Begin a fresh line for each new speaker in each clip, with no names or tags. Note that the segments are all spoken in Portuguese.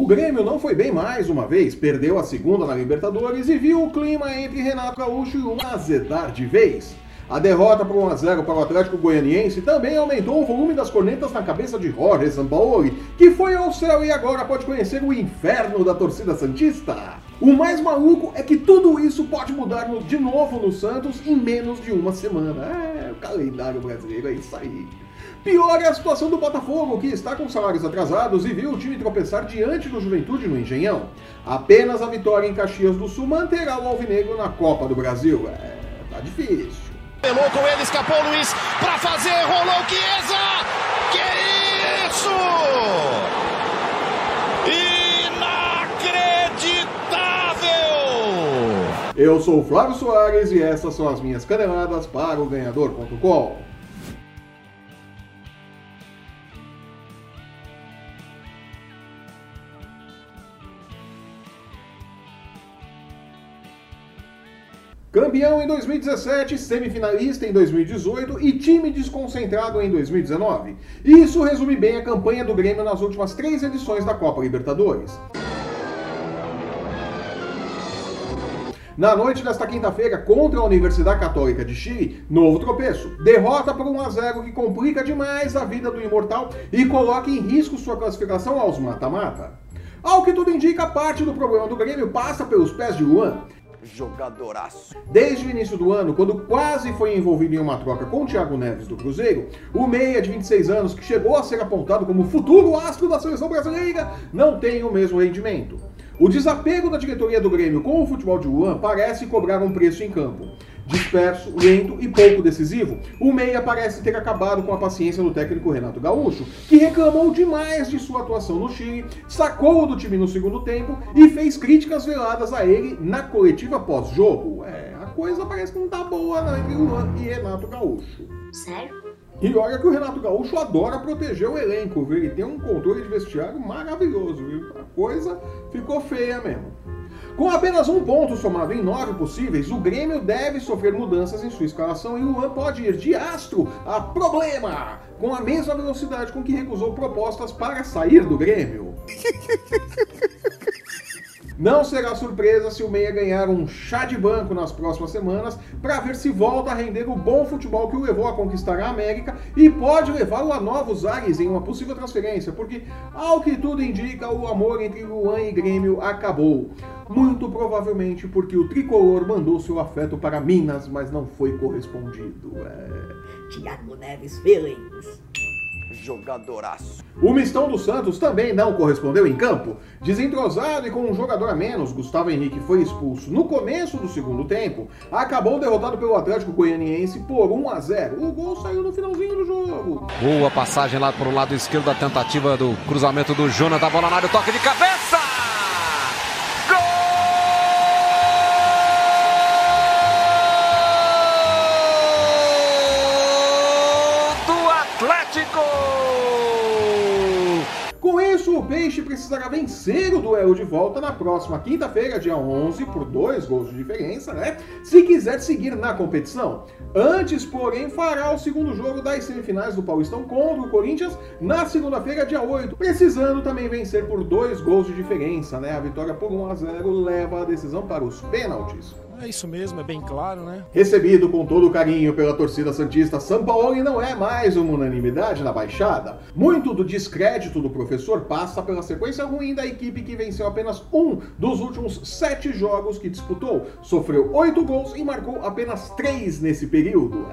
O Grêmio não foi bem mais uma vez, perdeu a segunda na Libertadores e viu o clima entre Renato Gaúcho e o azedar de vez. A derrota por 1x0 para o Atlético Goianiense também aumentou o volume das cornetas na cabeça de Jorge Sampaoli, que foi ao céu e agora pode conhecer o inferno da torcida Santista. O mais maluco é que tudo isso pode mudar de novo no Santos em menos de uma semana. É, o calendário brasileiro é isso aí. Pior é a situação do Botafogo, que está com salários atrasados e viu o time tropeçar diante do Juventude no Engenhão. Apenas a vitória em Caxias do Sul manterá o Alvinegro na Copa do Brasil. É, tá difícil.
Pelou com ele, escapou o Luiz para fazer, rolou Chiesa! Que isso! Inacreditável!
Eu sou o Flávio Soares e essas são as minhas caneladas para o Ganhador.com. Campeão em 2017, semifinalista em 2018 e time desconcentrado em 2019. Isso resume bem a campanha do Grêmio nas últimas três edições da Copa Libertadores. Na noite desta quinta-feira, contra a Universidade Católica de Chile, novo tropeço. Derrota por 1 a 0 que complica demais a vida do imortal e coloca em risco sua classificação aos mata-mata. Ao que tudo indica, parte do problema do Grêmio passa pelos pés de Luan,
jogadoraço.
Desde o início do ano, quando quase foi envolvido em uma troca com o Thiago Neves do Cruzeiro, o meia de 26 anos, que chegou a ser apontado como futuro astro da seleção brasileira, não tem o mesmo rendimento. O desapego da diretoria do Grêmio com o futebol de Luan parece cobrar um preço em campo. Disperso, lento e pouco decisivo, o Meia parece ter acabado com a paciência do técnico Renato Gaúcho, que reclamou demais de sua atuação no Chile, sacou-o do time no segundo tempo e fez críticas veladas a ele na coletiva pós-jogo. É, a coisa parece que não tá boa não, entre Luan e Renato Gaúcho.
Sério?
E olha que o Renato Gaúcho adora proteger o elenco, viu? Ele tem um controle de vestiário maravilhoso, viu? A coisa ficou feia mesmo. Com apenas um ponto somado em nove possíveis, o Grêmio deve sofrer mudanças em sua escalação e o Luan pode ir de astro a problema, com a mesma velocidade com que recusou propostas para sair do Grêmio. Não será surpresa se o Meia ganhar um chá de banco nas próximas semanas para ver se volta a render o bom futebol que o levou a conquistar a América e pode levá-lo a novos ares em uma possível transferência, porque, ao que tudo indica, o amor entre Luan e Grêmio acabou. Muito provavelmente porque o tricolor mandou seu afeto para Minas, mas não foi correspondido. É...
Tiago Neves Feelings
jogadoraço.
O mistão do Santos também não correspondeu em campo. Desentrosado e com um jogador a menos, Gustavo Henrique foi expulso no começo do segundo tempo. Acabou derrotado pelo Atlético Goianiense por 1 a 0. O gol saiu no finalzinho do jogo.
Boa passagem lá para o lado esquerdo da tentativa do cruzamento do Jonathan. Bola na área, toque de cabeça!
Peixe precisará vencer o duelo de volta na próxima quinta-feira, dia 11, por dois gols de diferença, né? Se quiser seguir na competição. Antes, porém, fará o segundo jogo das semifinais do Paulistão contra o Corinthians na segunda-feira, dia 8, precisando também vencer por dois gols de diferença, né? A vitória por 1 a 0 leva a decisão para os pênaltis.
É isso mesmo, é bem claro, né?
Recebido com todo o carinho pela torcida Santista, São Paulo não é mais uma unanimidade na baixada. Muito do descrédito do professor passa pela sequência ruim da equipe que venceu apenas um dos últimos sete jogos que disputou. Sofreu oito gols e marcou apenas três nesse período.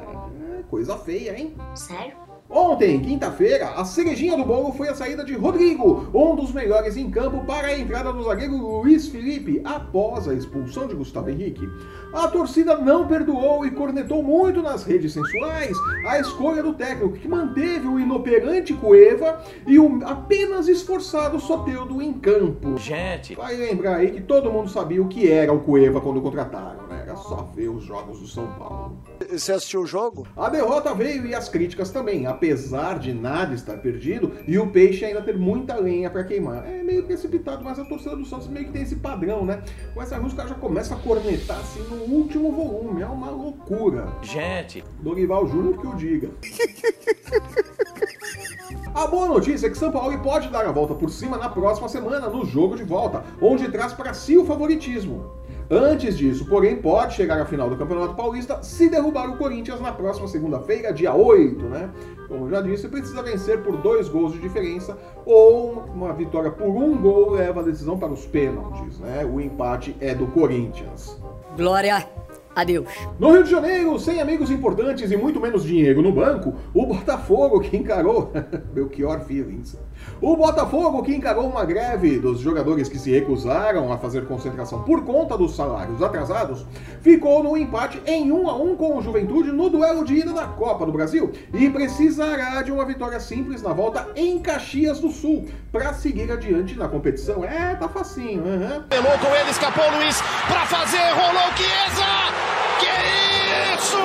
É coisa feia, hein?
Sério?
Ontem, quinta-feira, a cerejinha do bolo foi a saída de Rodrigo, um dos melhores em campo para a entrada do zagueiro Luiz Felipe, após a expulsão de Gustavo Henrique. A torcida não perdoou e cornetou muito nas redes sensuais a escolha do técnico, que manteve o inoperante Cueva e o apenas esforçado Soteudo em campo.
Gente!
Vai lembrar aí que todo mundo sabia o que era o Cueva quando contrataram? Era só ver os jogos do São Paulo.
Você assistiu o jogo?
A derrota veio e as críticas também apesar de nada estar perdido e o Peixe ainda ter muita lenha para queimar. É meio precipitado, mas a torcida do Santos meio que tem esse padrão, né? Com essa música já começa a cornetar assim no último volume, é uma loucura.
Gente!
Dorival Júnior que o diga. A boa notícia é que São Paulo pode dar a volta por cima na próxima semana, no jogo de volta, onde traz para si o favoritismo. Antes disso, porém, pode chegar à final do Campeonato Paulista se derrubar o Corinthians na próxima segunda-feira, dia 8, né? Como já disse, precisa vencer por dois gols de diferença ou uma vitória por um gol leva a decisão para os pênaltis, né? O empate é do Corinthians.
Glória Adeus.
No Rio de Janeiro, sem amigos importantes e muito menos dinheiro no banco, o Botafogo que encarou. Belchior Feelings. O Botafogo que encarou uma greve dos jogadores que se recusaram a fazer concentração por conta dos salários atrasados, ficou no empate em 1 a 1 com o Juventude no duelo de ida da Copa do Brasil e precisará de uma vitória simples na volta em Caxias do Sul para seguir adiante na competição. É, tá facinho, uhum.
Pelou com ele, escapou o Luiz para fazer, rolou Chiesa! Isso?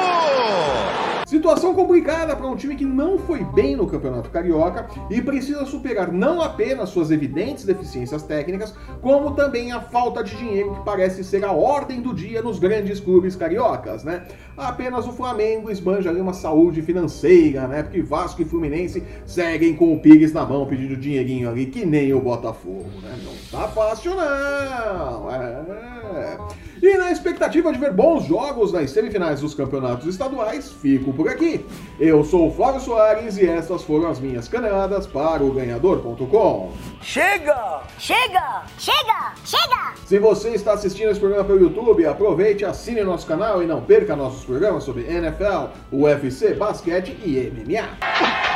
Situação complicada para um time que não foi bem no Campeonato Carioca e precisa superar não apenas suas evidentes deficiências técnicas, como também a falta de dinheiro que parece ser a ordem do dia nos grandes clubes cariocas, né? Apenas o Flamengo esbanja ali uma saúde financeira, né? Porque Vasco e Fluminense seguem com o Pires na mão pedindo dinheirinho ali, que nem o Botafogo, né? Não tá fácil não. É. E na expectativa de ver bons jogos nas semifinais dos campeonatos estaduais, fico por aqui. Eu sou o Flávio Soares e estas foram as minhas caneladas para o ganhador.com.
Chega!
Chega! Chega! Chega!
Se você está assistindo esse programa pelo YouTube, aproveite, assine nosso canal e não perca nossos programas sobre NFL, UFC, basquete e MMA.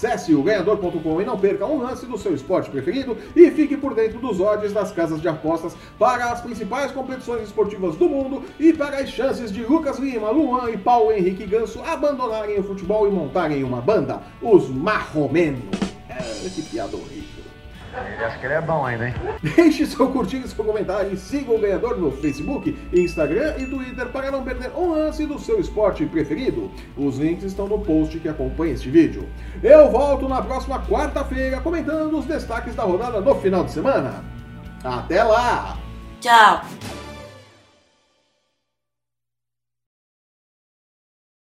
Acesse o ganhador.com e não perca um lance do seu esporte preferido e fique por dentro dos odds das casas de apostas para as principais competições esportivas do mundo e para as chances de Lucas Lima, Luan e Paulo Henrique Ganso abandonarem o futebol e montarem uma banda, os Marromeno. É, que piada horrível.
Ele acha que ele é bom ainda, hein?
Deixe seu curtir e seu comentário e siga o ganhador no Facebook, Instagram e Twitter para não perder um lance do seu esporte preferido. Os links estão no post que acompanha este vídeo. Eu volto na próxima quarta-feira comentando os destaques da rodada no final de semana. Até lá!
Tchau!